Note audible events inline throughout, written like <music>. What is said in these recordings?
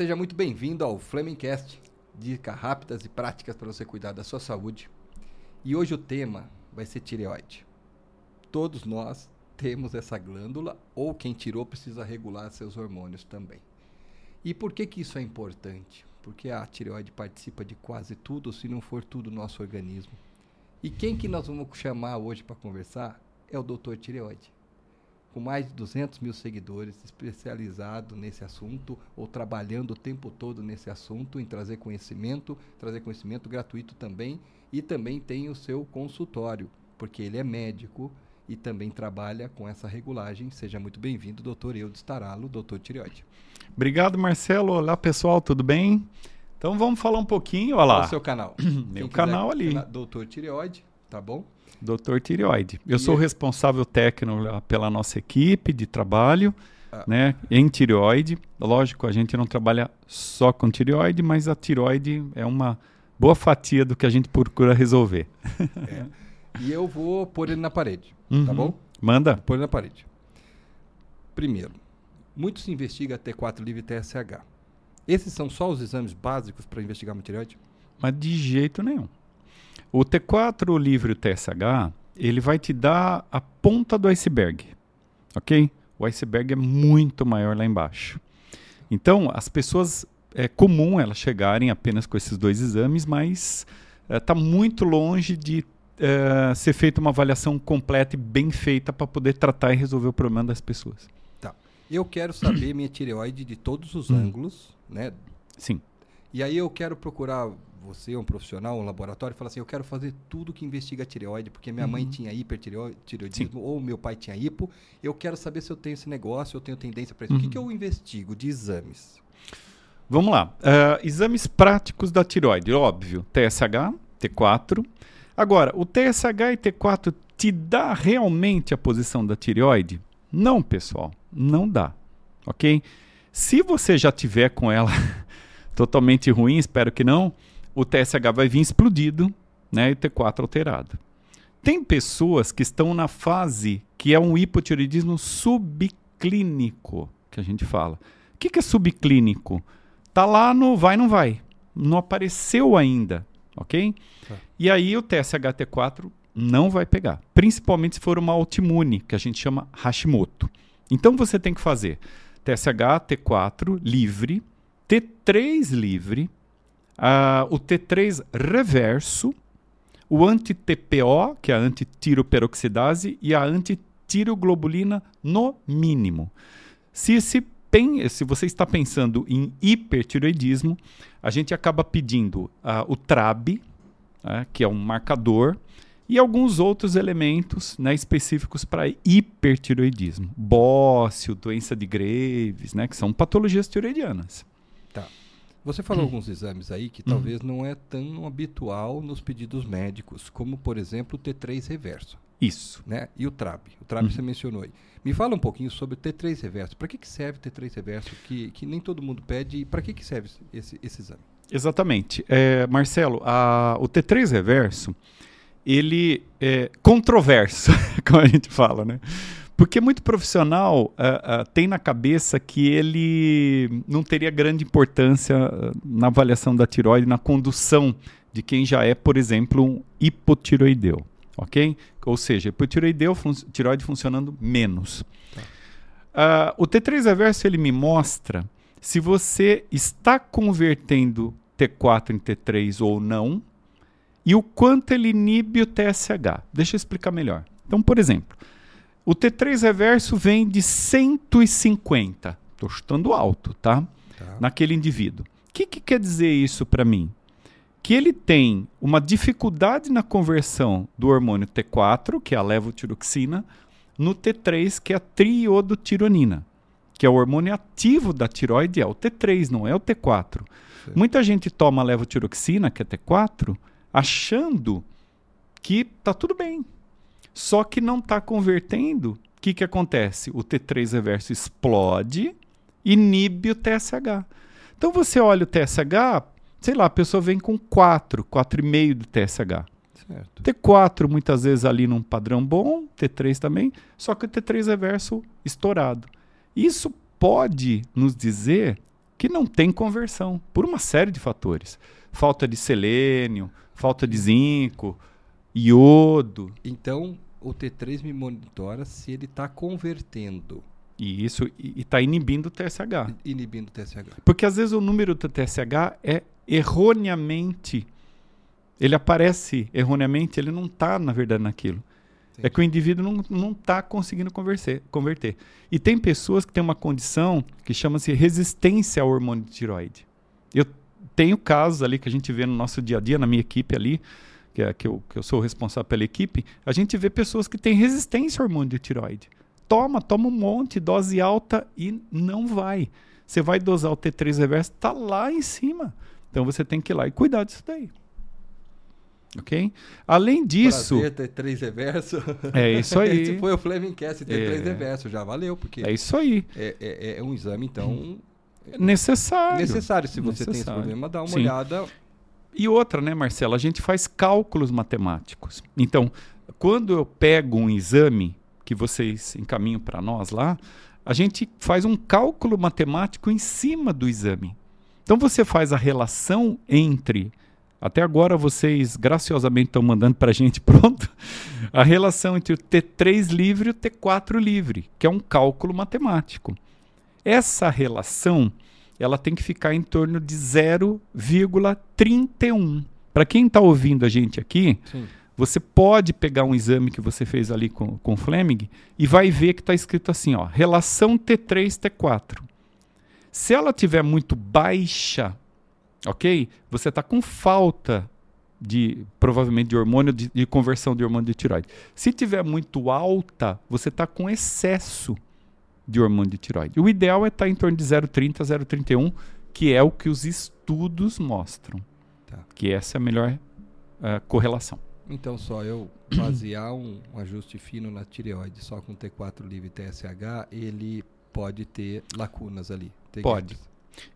Seja muito bem-vindo ao Flemingcast, dicas rápidas e práticas para você cuidar da sua saúde. E hoje o tema vai ser tireoide. Todos nós temos essa glândula ou quem tirou precisa regular seus hormônios também. E por que que isso é importante? Porque a tireoide participa de quase tudo, se não for tudo, nosso organismo. E quem que nós vamos chamar hoje para conversar é o Dr. Tireoide com mais de 200 mil seguidores, especializado nesse assunto ou trabalhando o tempo todo nesse assunto, em trazer conhecimento, trazer conhecimento gratuito também, e também tem o seu consultório, porque ele é médico e também trabalha com essa regulagem. Seja muito bem-vindo, doutor Eudes Taralo, doutor Tireoide. Obrigado, Marcelo. Olá, pessoal, tudo bem? Então vamos falar um pouquinho, olha lá. Qual o seu canal? <clears throat> Meu canal ali. Doutor Tireoide, tá bom? Doutor Tireoide. Eu e sou o responsável técnico pela nossa equipe de trabalho, ah. né, em tireoide. Lógico, a gente não trabalha só com tireoide, mas a tireoide é uma boa fatia do que a gente procura resolver. É. E eu vou pôr ele na parede, tá uhum. tá bom? Manda. Vou pôr ele na parede. Primeiro, muito se investiga T4 livre e TSH. Esses são só os exames básicos para investigar uma tireoide? Mas de jeito nenhum. O T4 livre TSH, ele vai te dar a ponta do iceberg, ok? O iceberg é muito maior lá embaixo. Então, as pessoas, é comum elas chegarem apenas com esses dois exames, mas está é, muito longe de é, ser feita uma avaliação completa e bem feita para poder tratar e resolver o problema das pessoas. Tá. Eu quero saber minha tireoide de todos os hum. ângulos, né? Sim. E aí eu quero procurar você, um profissional, um laboratório, fala assim: eu quero fazer tudo que investiga a tireoide, porque minha uhum. mãe tinha hipertireoidismo ou meu pai tinha hipo. Eu quero saber se eu tenho esse negócio, eu tenho tendência para isso. Uhum. O que, que eu investigo de exames? Vamos lá. Uh, exames práticos da tireoide, óbvio. TSH, T4. Agora, o TSH e T4 te dá realmente a posição da tireoide? Não, pessoal, não dá. Ok? Se você já tiver com ela totalmente ruim, espero que não, o TSH vai vir explodido né, e o T4 alterado. Tem pessoas que estão na fase que é um hipotireoidismo subclínico, que a gente fala. O que, que é subclínico? Tá lá no vai, não vai. Não apareceu ainda, ok? Tá. E aí o TSH-T4 não vai pegar. Principalmente se for uma autoimune, que a gente chama Hashimoto. Então você tem que fazer TSH-T4 livre, T3 livre, uh, o T3 reverso, o anti-TPO, que é a antitiroperoxidase, e a antitiroglobulina no mínimo. Se, esse se você está pensando em hipertiroidismo, a gente acaba pedindo uh, o TRAB, uh, que é um marcador, e alguns outros elementos né, específicos para hipertiroidismo. Bócio, doença de Graves, né, que são patologias tiroidianas. Você falou hum. alguns exames aí que hum. talvez não é tão habitual nos pedidos médicos, como por exemplo o T3 reverso. Isso. Né? E o TRAB. O TRAB hum. você mencionou aí. Me fala um pouquinho sobre o T3 reverso. Para que, que serve o T3 reverso que, que nem todo mundo pede e para que, que serve esse, esse exame? Exatamente. É, Marcelo, a, o T3 reverso, ele é controverso, <laughs> como a gente fala, né? Porque muito profissional uh, uh, tem na cabeça que ele não teria grande importância uh, na avaliação da tiroide, na condução de quem já é, por exemplo, um hipotiroideu, ok? Ou seja, hipotiroideu, fun tiroide funcionando menos. Tá. o T3 reverso ele me mostra se você está convertendo T4 em T3 ou não e o quanto ele inibe o TSH. Deixa eu explicar melhor. Então, por exemplo, o T3 reverso vem de 150. Estou chutando alto, tá? tá? Naquele indivíduo. O que, que quer dizer isso para mim? Que ele tem uma dificuldade na conversão do hormônio T4, que é a levotiroxina, no T3, que é a triodotironina, que é o hormônio ativo da tiroide, é o T3, não é o T4. Sim. Muita gente toma levotiroxina, que é T4, achando que tá tudo bem, só que não está convertendo. O que, que acontece? O T3 reverso explode, inibe o TSH. Então você olha o TSH, sei lá, a pessoa vem com 4, 4,5 do TSH. Certo. T4 muitas vezes ali num padrão bom, T3 também, só que o T3 reverso estourado. Isso pode nos dizer que não tem conversão, por uma série de fatores. Falta de selênio, falta de zinco, iodo. Então, o T3 me monitora se ele está convertendo. E isso está inibindo o TSH. Inibindo o TSH. Porque às vezes o número do TSH é erroneamente. Ele aparece erroneamente, ele não está, na verdade, naquilo. Entendi. É que o indivíduo não está conseguindo converter, converter. E tem pessoas que têm uma condição que chama-se resistência ao hormônio de tiroide. Eu tenho casos ali que a gente vê no nosso dia a dia, na minha equipe ali, que, é, que, eu, que eu sou responsável pela equipe, a gente vê pessoas que têm resistência ao hormônio de tiroide. Toma, toma um monte, dose alta e não vai. Você vai dosar o T3 reverso, está lá em cima. Então você tem que ir lá e cuidar disso daí. Ok? Além disso. Prazer, T3 reverso. É isso <laughs> aí. Esse foi o Flemingcast T3 é, reverso, já valeu. porque É isso aí. É, é, é um exame, então. Necessário. Necessário. Se você necessário. tem esse problema, dá uma Sim. olhada. E outra, né, Marcelo? A gente faz cálculos matemáticos. Então, quando eu pego um exame que vocês encaminham para nós lá, a gente faz um cálculo matemático em cima do exame. Então você faz a relação entre. Até agora vocês graciosamente estão mandando para a gente, <laughs> pronto, a relação entre o T3 livre e o T4 livre, que é um cálculo matemático. Essa relação ela tem que ficar em torno de 0,31. Para quem está ouvindo a gente aqui, Sim. você pode pegar um exame que você fez ali com, com Fleming e vai ver que está escrito assim, ó, relação T3-T4. Se ela tiver muito baixa, ok? Você está com falta de provavelmente de hormônio de, de, conversão de hormônio de tiroide. Se tiver muito alta, você está com excesso de hormônio de tiroide. O ideal é estar tá em torno de 0,30 a 0,31, que é o que os estudos mostram. Tá. Que essa é a melhor uh, correlação. Então, só eu <coughs> basear um, um, ajuste fino na tireoide só com T4 livre e TSH, ele pode ter lacunas ali. Pode.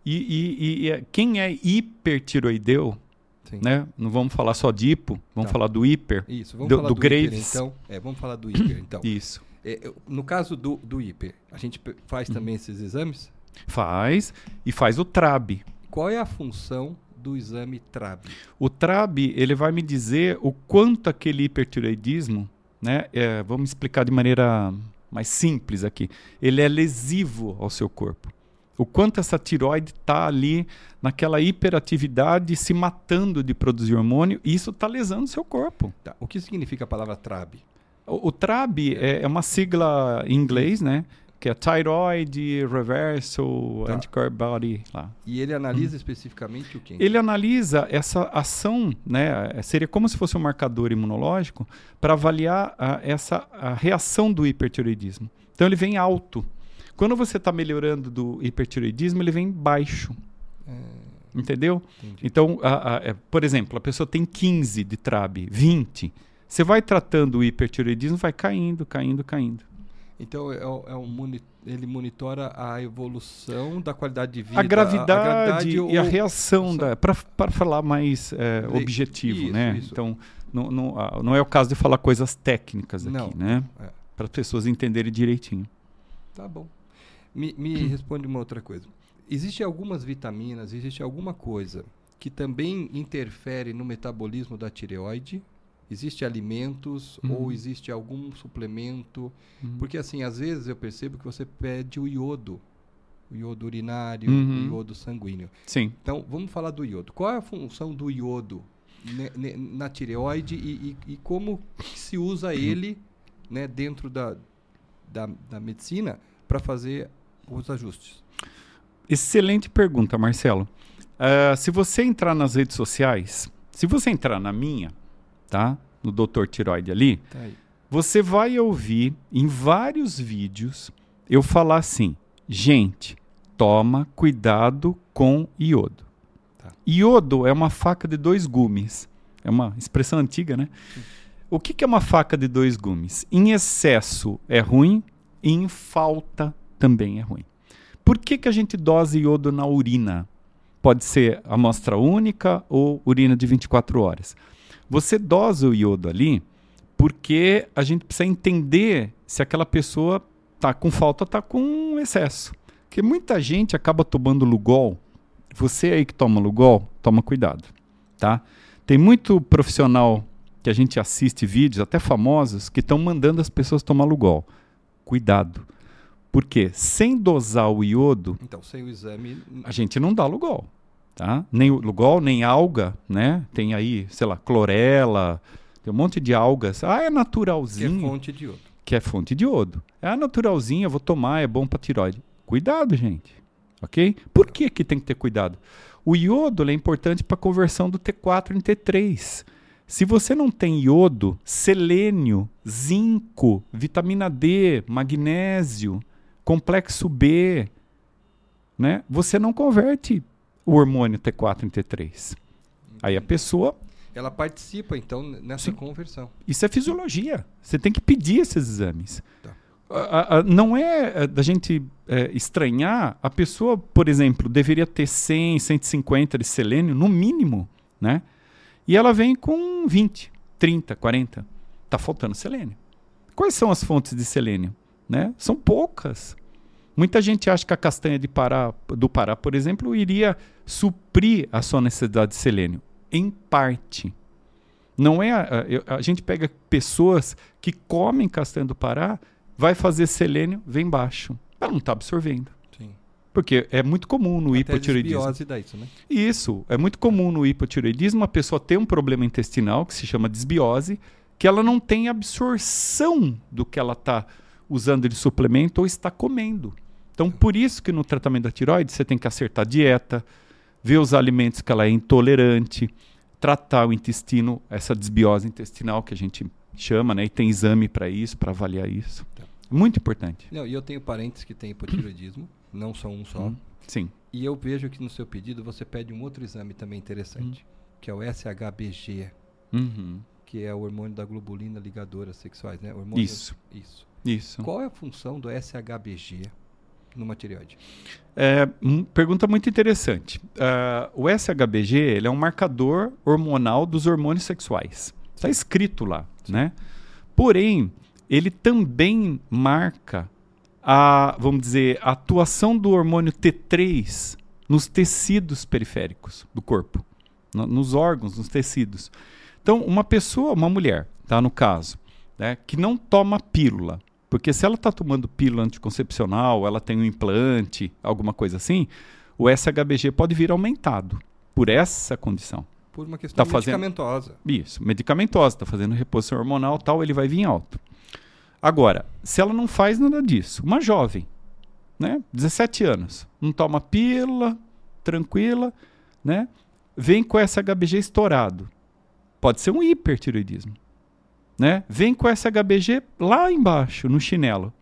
E, e, e, é, quem é hipertiroideu, Sim. né? Não vamos falar só de hipo, vamos tá. falar do hiper. Isso, vamos do, falar do, do Graves. Hiper, então. É, vamos falar do hiper, então. <coughs> Isso. É, no caso do, do hiper, a gente faz uhum. também esses exames? Faz, e faz o TRAB. Qual é a função do exame TRAB? O TRAB, ele vai me dizer o quanto aquele hipertiroidismo, né? É, vamos explicar de maneira mais simples aqui. Ele é lesivo ao seu corpo. O quanto essa tiroide está ali naquela hiperatividade, se matando de produzir hormônio, e isso está lesando o seu corpo. Tá. O que significa a palavra TRAB? O, o TRAB é, é, uma sigla em inglês, né? Que é Thyroid Reversal tá. Anticore Body. Lá. E ele analisa hum. especificamente o que? Ele analisa essa ação, né? É, seria como se fosse um marcador imunológico para avaliar a, essa a reação do hipertiroidismo. Então ele vem alto. Quando você está melhorando do hipertiroidismo, ele vem baixo. É... Entendeu? Entendi. Então, a, a, é, por exemplo, a pessoa tem 15 de TRAB, 20 você vai tratando o hipertiroidismo, vai caindo, caindo, caindo. Então é, é um ele monitora a evolução da qualidade de vida, a gravidade, a gravidade e a reação da para falar mais é, objetivo, isso, né? Isso. Então não, não, não, é o caso de falar coisas técnicas aqui, não, né? É. Para as pessoas entenderem direitinho. Tá bom. Me, me responde uma outra coisa. Existem algumas vitaminas, existe alguma coisa que também interfere no metabolismo da tireoide Existe alimentos uhum. ou existe algum suplemento? Uhum. Porque assim, às vezes eu percebo que você pede o iodo, o iodo urinário, uhum. o iodo sanguíneo. Sim. Então, vamos falar do iodo. Qual é a função do iodo na tireoide e, e, e como se usa uhum. ele né, dentro da, da, da medicina para fazer os ajustes? Excelente pergunta, Marcelo. Uh, se você entrar nas redes sociais, se você entrar na minha, tá? No Doutor Tiroide ali, tá você vai ouvir em vários vídeos eu falar assim, gente, toma cuidado com iodo. Tá. Iodo é uma faca de dois gumes. É uma expressão antiga, né? Sim. O que, que é uma faca de dois gumes? Em excesso é ruim, e em falta também é ruim. Por que, que a gente dosa iodo na urina? Pode ser amostra única ou urina de 24 horas. Você dosa o iodo ali porque a gente precisa entender se aquela pessoa está com falta ou está com excesso. Porque muita gente acaba tomando Lugol. Você aí que toma Lugol, toma cuidado, tá? Tem muito profissional que a gente assiste vídeos, até famosos, que estão mandando as pessoas tomar Lugol. Cuidado. Porque sem dosar o iodo, Então, sem o exame. a gente não dá Lugol, tá? Nem o Lugol, nem alga, né? Tem aí, sei lá, clorela, tem um monte de algas. Ah, é Que é naturalzinho fonte de iodo. que é fonte de iodo. É a naturalzinha, vou tomar, é bom para tiroide. Cuidado, gente. Ok? Por que, que tem que ter cuidado? O iodo é importante para a conversão do T4 em T3. Se você não tem iodo, selênio, zinco, vitamina D, magnésio, complexo B, né? Você não converte o hormônio T4 em T3. Aí a pessoa Ela participa, então, nessa Sim. conversão. isso é fisiologia. Você tem que pedir esses exames. Tá. A- a- não é é, da gente é, estranhar. A pessoa, por exemplo, deveria ter 100, 150 de selênio, no mínimo, né? E ela vem com 20, 30, 40. Tá faltando selênio. Quais são as fontes de selênio? Né? São poucas. Muita gente acha que a castanha de Pará, do Pará, por exemplo, iria suprir a sua necessidade de selênio. Em parte. Não é. A, eu- a gente pega pessoas que comem castanha do Pará, vai fazer selênio, vem baixo. Ela não está absorvendo. Sim. Porque é muito comum no Até hipotireoidismo. dá isso, né? Isso. É muito comum no hipotireoidismo a pessoa ter um problema intestinal que se chama desbiose, que ela não tem absorção do que ela está usando de suplemento ou está comendo. Então, por isso que no tratamento da tiroide você tem que acertar a dieta, ver os alimentos que ela é intolerante, tratar o intestino, essa desbiose intestinal que a gente chama, né? E tem exame para isso, para avaliar isso. Tá. Muito importante. Não, e eu tenho parentes que têm hipotireoidismo, <coughs> não só um só. Hum, Sim. E eu vejo que no seu pedido você pede um outro exame também interessante, que é o SHBG, Uhum. que é o hormônio da globulina ligadoras sexuais, né? Hormônio- Isso. Isso. Isso. Qual é a função do SHBG numa tireoide? É, hum, pergunta muito interessante. Ah, o SHBG ele é um marcador hormonal dos hormônios sexuais. Está escrito lá, né? Porém, ele também marca a, vamos dizer, a atuação do hormônio T3 nos tecidos periféricos do corpo, no- nos órgãos, nos tecidos. Então, uma pessoa, uma mulher, tá, no caso, né, que não toma pílula, porque se ela está tomando pílula anticoncepcional, ela tem um implante, alguma coisa assim, o SHBG pode vir aumentado por essa condição. Por uma questão Tá fazendo- medicamentosa. Isso, medicamentosa, está fazendo reposição hormonal tal, ele vai vir alto. Agora, se ela não faz nada disso, uma jovem, né, 17 anos, não toma pílula, tranquila, né, vem com SHBG estourado, pode ser um hipertiroidismo, né, vem com SHBG lá embaixo, no chinelo,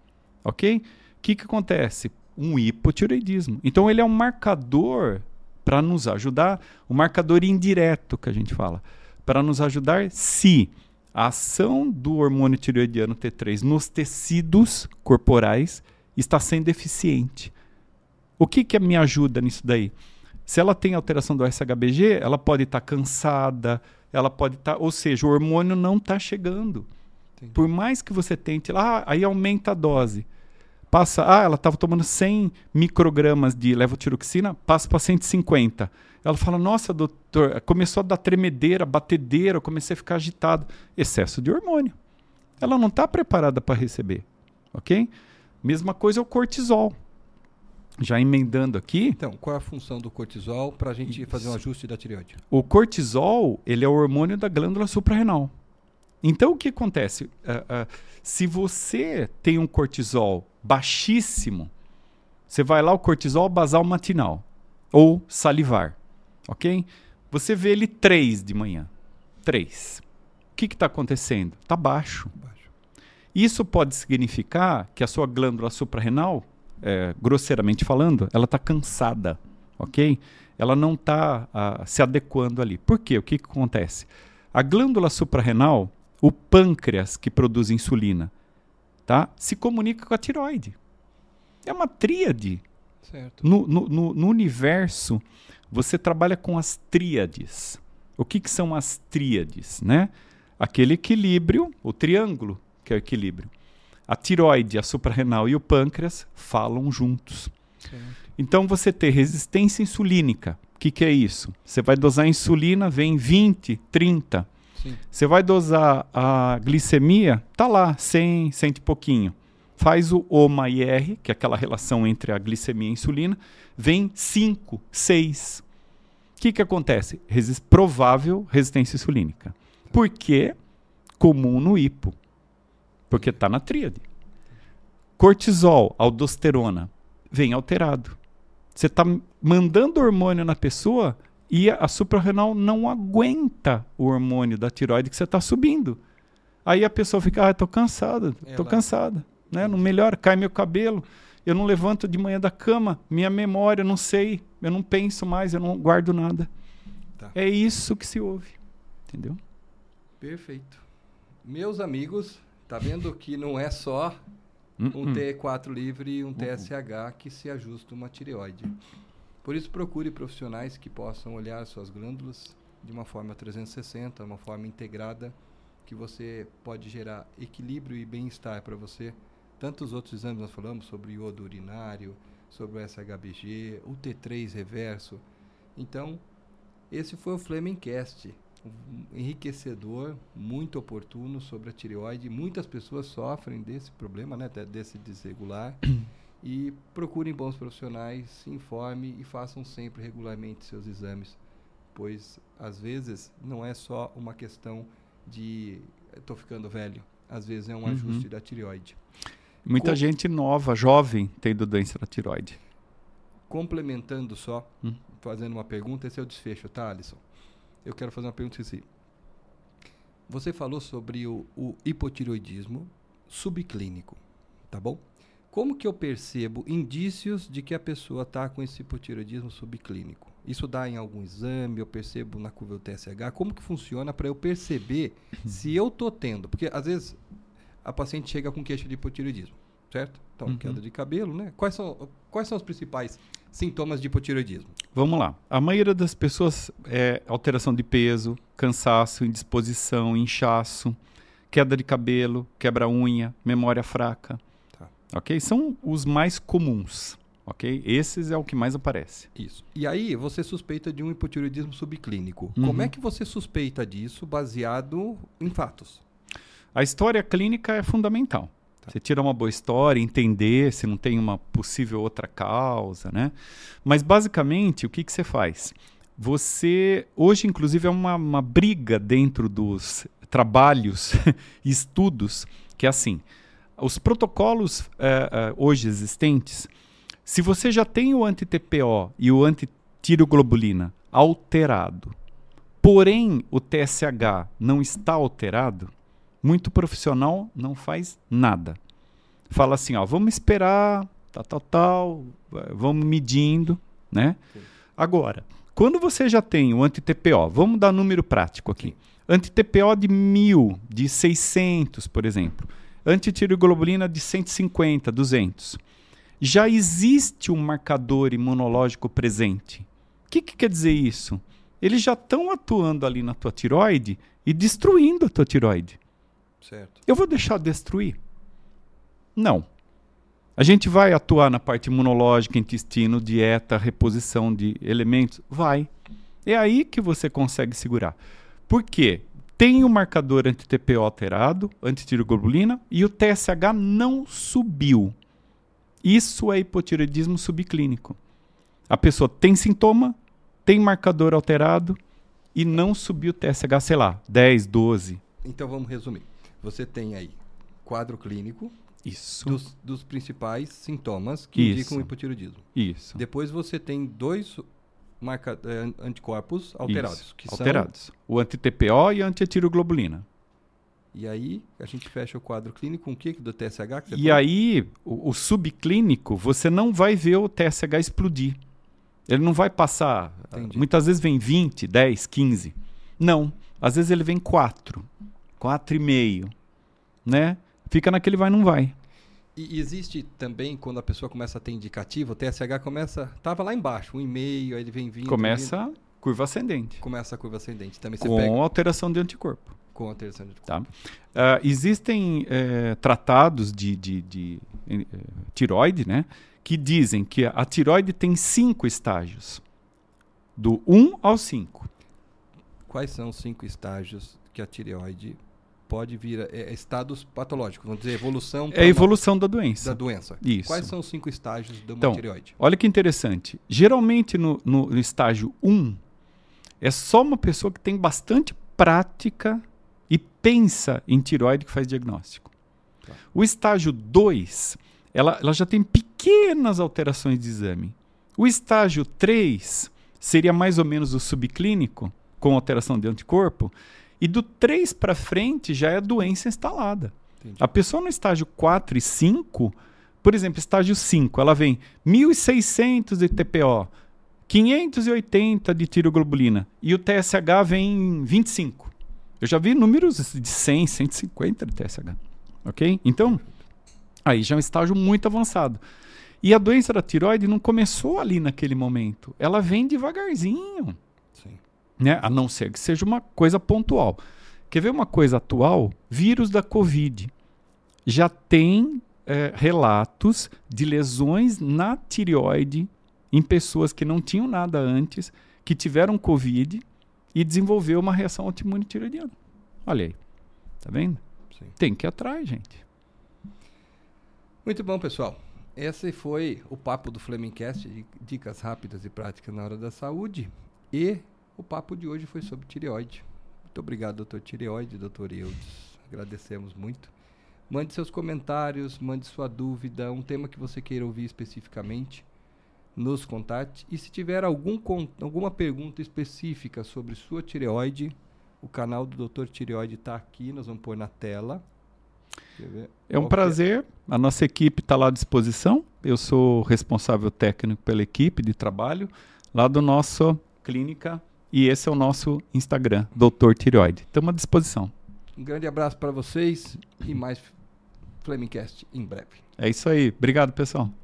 ok? O que que acontece? Um hipotiroidismo. Então ele é um marcador para nos ajudar, um marcador indireto que a gente fala, para nos ajudar se a ação do hormônio tireoidiano T3 nos tecidos corporais está sendo eficiente. O que, que me ajuda nisso daí? Se ela tem alteração do SHBG, ela pode estar cansada, ela pode estar, ou seja, o hormônio não está chegando. Entendi. Por mais que você tente, ah, aí aumenta a dose. Passa, ah, ela estava tomando 100 microgramas de levotiroxina, passa para 150. Ela fala, nossa, doutor, começou a dar tremedeira, batedeira, eu comecei a ficar agitado. Excesso de hormônio. Ela não está preparada para receber, ok? Mesma coisa é o cortisol. Já emendando aqui, Então, qual é a função do cortisol para a gente fazer um ajuste da tireoide? o cortisol, ele é o hormônio da glândula suprarrenal. Então, o que acontece? Ah, ah, se você tem um cortisol baixíssimo, você vai lá o cortisol basal matinal ou salivar, ok? Você vê ele 3 de manhã. 3. O que está acontecendo? Está baixo. Baixo. Isso pode significar que a sua glândula suprarrenal, é, grosseiramente falando, ela está cansada, ok? Ela não está se adequando ali. Por quê? O que, que acontece? A glândula suprarrenal, o pâncreas que produz insulina, tá? se comunica com a tiroide. É uma tríade. No, no, no- no universo, você trabalha com as tríades. O que, que são as tríades? Né? Aquele equilíbrio, o triângulo, que é o equilíbrio. A tiroide, a suprarrenal e o pâncreas falam juntos. Então você ter resistência insulínica. O que, que é isso? Você vai dosar a insulina, vem 20, 30. Sim. Você vai dosar a glicemia, tá lá, 100, 100 e pouquinho. Faz o OMA IR, que é aquela relação entre a glicemia e a insulina, vem 5, 6. O que, que acontece? Resis provável resistência insulínica. Por quê? Comum no hipo. Porque está na tríade. Cortisol, aldosterona, vem alterado. Você está mandando hormônio na pessoa e a, suprarrenal não aguenta o hormônio da tiroide que você está subindo. Aí a pessoa fica, ah, estou cansada, estou cansada, né? Não melhora, cai meu cabelo, eu não levanto de manhã da cama, minha memória, eu não sei, eu não penso mais, eu não guardo nada. Tá. É isso que se ouve, entendeu? Perfeito. Meus amigos, tá vendo que não é só um Hum, hum. T4 livre e um TSH que se ajusta uma tireoide. Por isso procure profissionais que possam olhar suas glândulas de uma forma 360, uma forma integrada, que você pode gerar equilíbrio e bem-estar para você. Tantos outros exames nós falamos sobre iodo urinário, sobre o SHBG, o T3 reverso. Então, esse foi o Flemingcast, enriquecedor, muito oportuno sobre a tireoide. Muitas pessoas sofrem desse problema, né, de- desse desregular. <clears throat> e procurem bons profissionais, se informe e façam sempre regularmente seus exames, pois às vezes não é só uma questão de estou ficando velho, às vezes é um Uhum. ajuste da tireoide. Muita Co- gente nova, jovem, tendo doença da tiroide. Complementando só, Hum. fazendo uma pergunta, esse é o desfecho, tá, Alisson? Eu quero fazer uma pergunta assim. Você falou sobre o, o hipotiroidismo subclínico, tá bom? Como que eu percebo indícios de que a pessoa está com esse hipotiroidismo subclínico? Isso dá em algum exame? Eu percebo na curva do TSH? Como que funciona para eu perceber se eu tô tendo? Porque às vezes a paciente chega com queixa de hipotiroidismo, certo? Então, Uhum. queda de cabelo, né? Quais são, quais são os principais sintomas de hipotiroidismo? Vamos lá. A maioria das pessoas é alteração de peso, cansaço, indisposição, inchaço, queda de cabelo, quebra-unha, memória fraca. Tá. Ok? São os mais comuns. Ok? Esses é o que mais aparece. Isso. E aí, você suspeita de um hipotiroidismo subclínico. Uhum. Como é que você suspeita disso baseado em fatos? A história clínica é fundamental. Você tira uma boa história, entender se não tem uma possível outra causa, né? Mas basicamente, o que, que você faz? Você, hoje inclusive é uma, uma briga dentro dos trabalhos <laughs> e estudos, que é assim, os protocolos eh, eh, hoje existentes, se você já tem o anti-TPO e o anti-tiroglobulina alterado, porém o TSH não está alterado, muito profissional não faz nada. Fala assim, ó, vamos esperar, tal, tal, tal, vamos medindo, né? Agora, quando você já tem o anti-TPO, vamos dar número prático aqui. Anti-TPO de 1000, de 600, por exemplo. Antitiroglobulina de 150, 200. Já existe um marcador imunológico presente. O que, que quer dizer isso? Eles já estão atuando ali na tua tiroide e destruindo a tua tiroide. Certo. Eu vou deixar destruir? Não. A gente vai atuar na parte imunológica, intestino, dieta, reposição de elementos? Vai. É aí que você consegue segurar. Por quê? Tem o marcador anti-TPO alterado, antitiroglobulina, e o TSH não subiu. Isso é hipotireoidismo subclínico. A pessoa tem sintoma, tem marcador alterado e não subiu o TSH, sei lá, 10, 12. Então vamos resumir. Você tem aí quadro clínico Isso. dos, dos principais sintomas que Isso. indicam hipotiroidismo. Isso. Depois você tem dois marca, eh, anticorpos alterados. Isso, Que alterados. O anti-TPO e a anti-tiroglobulina. São, e aí a gente fecha o quadro clínico com o que do TSH? Que E falou? aí, o, o subclínico, você não vai ver o TSH explodir. Ele não vai passar. Entendi. Muitas vezes vem 20, 10, 15. Não. Às vezes ele vem 4, 4,5. Né? Fica naquele vai, não vai. E existe também, quando a pessoa começa a ter indicativo, o TSH começa. Tava lá embaixo, um e meio, aí ele vem vindo. Começa vindo, curva ascendente. começa a curva ascendente. Também você Com pega alteração de anticorpo. com a terceira de Tá? Ah, existem eh, tratados de, de, de, eh, tiroide, né? que dizem que a tiroide tem cinco estágios, do 1 ao 5. Quais são os cinco estágios que a tireoide pode vir a, é, estados patológicos, vamos dizer, evolução É a evolução da doença. da doença. Isso. Quais são os cinco estágios uma Então, tireoide? Olha que interessante. Geralmente no, no- no estágio 1, é só uma pessoa que tem bastante prática e pensa em tiroide que faz diagnóstico. Tá. O estágio 2, ela, ela já tem pequenas alterações de exame. O estágio 3 seria mais ou menos o subclínico, com alteração de anticorpo. E do 3 para frente já é doença instalada. Entendi. A pessoa no estágio 4 e 5, por exemplo, estágio 5, ela vem 1.600 de TPO, 580 de tiroglobulina e o TSH vem 25. Eu já vi números de 100, 150 de TSH. Ok? Então, aí já é um estágio muito avançado. E a doença da tiroide não começou ali naquele momento. Ela vem devagarzinho Sim. Né? A não ser que seja uma coisa pontual. Quer ver uma coisa atual? Vírus da Covid. Já tem eh, relatos de lesões na tireoide em pessoas que não tinham nada antes, que tiveram Covid e desenvolveu uma reação autoimune tiroidiana. Olha aí. Tá vendo? Sim. Tem que ir atrás, gente. Muito bom, pessoal. Esse foi o papo do Flemingcast, de dicas rápidas e práticas na hora da saúde. E o papo de hoje foi sobre tireoide. Muito obrigado, doutor Tireoide, doutor Eudes. Agradecemos muito. Mande seus comentários, mande sua dúvida, um tema que você queira ouvir especificamente, nos contate. E se tiver algum, alguma pergunta específica sobre sua tireoide, o canal do doutor Tireoide está aqui, nós vamos pôr na tela. É um Qual prazer. A nossa equipe está lá à disposição. Eu sou responsável técnico pela equipe de trabalho lá do nosso clínica e esse é o nosso Instagram, Doutor Tireoide. Estamos à disposição. Um grande abraço para vocês e mais Flamingcast em breve. É isso aí. Obrigado, pessoal.